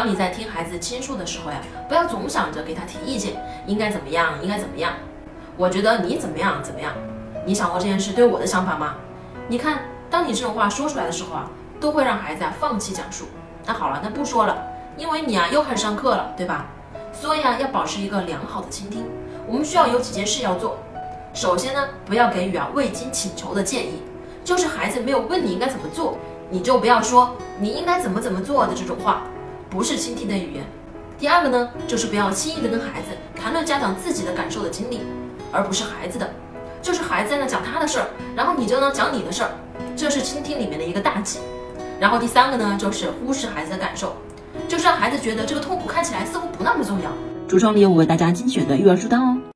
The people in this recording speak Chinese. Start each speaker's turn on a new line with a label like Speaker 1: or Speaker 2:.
Speaker 1: 当你在听孩子倾诉的时候呀，不要总想着给他提意见，应该怎么样，应该怎么样。我觉得你怎么样怎么样。你想过这件事对我的想法吗？你看，当你这种话说出来的时候啊，都会让孩子啊放弃讲述。那好了，那不说了，因为你啊又开始上课了，对吧？所以啊，要保持一个良好的倾听。我们需要有几件事要做。首先呢，不要给予啊未经请求的建议，就是孩子没有问你应该怎么做，你就不要说你应该怎么怎么做的这种话。不是倾听的语言。第二个呢，就是不要轻易的跟孩子谈论家长自己的感受的经历，而不是孩子的。就是孩子在那讲他的事儿，然后你就能讲你的事儿，这是倾听里面的一个大忌。然后第三个呢，就是忽视孩子的感受，就是让孩子觉得这个痛苦看起来似乎不那么重要。
Speaker 2: 橱窗里有我为大家精选的育儿书单哦。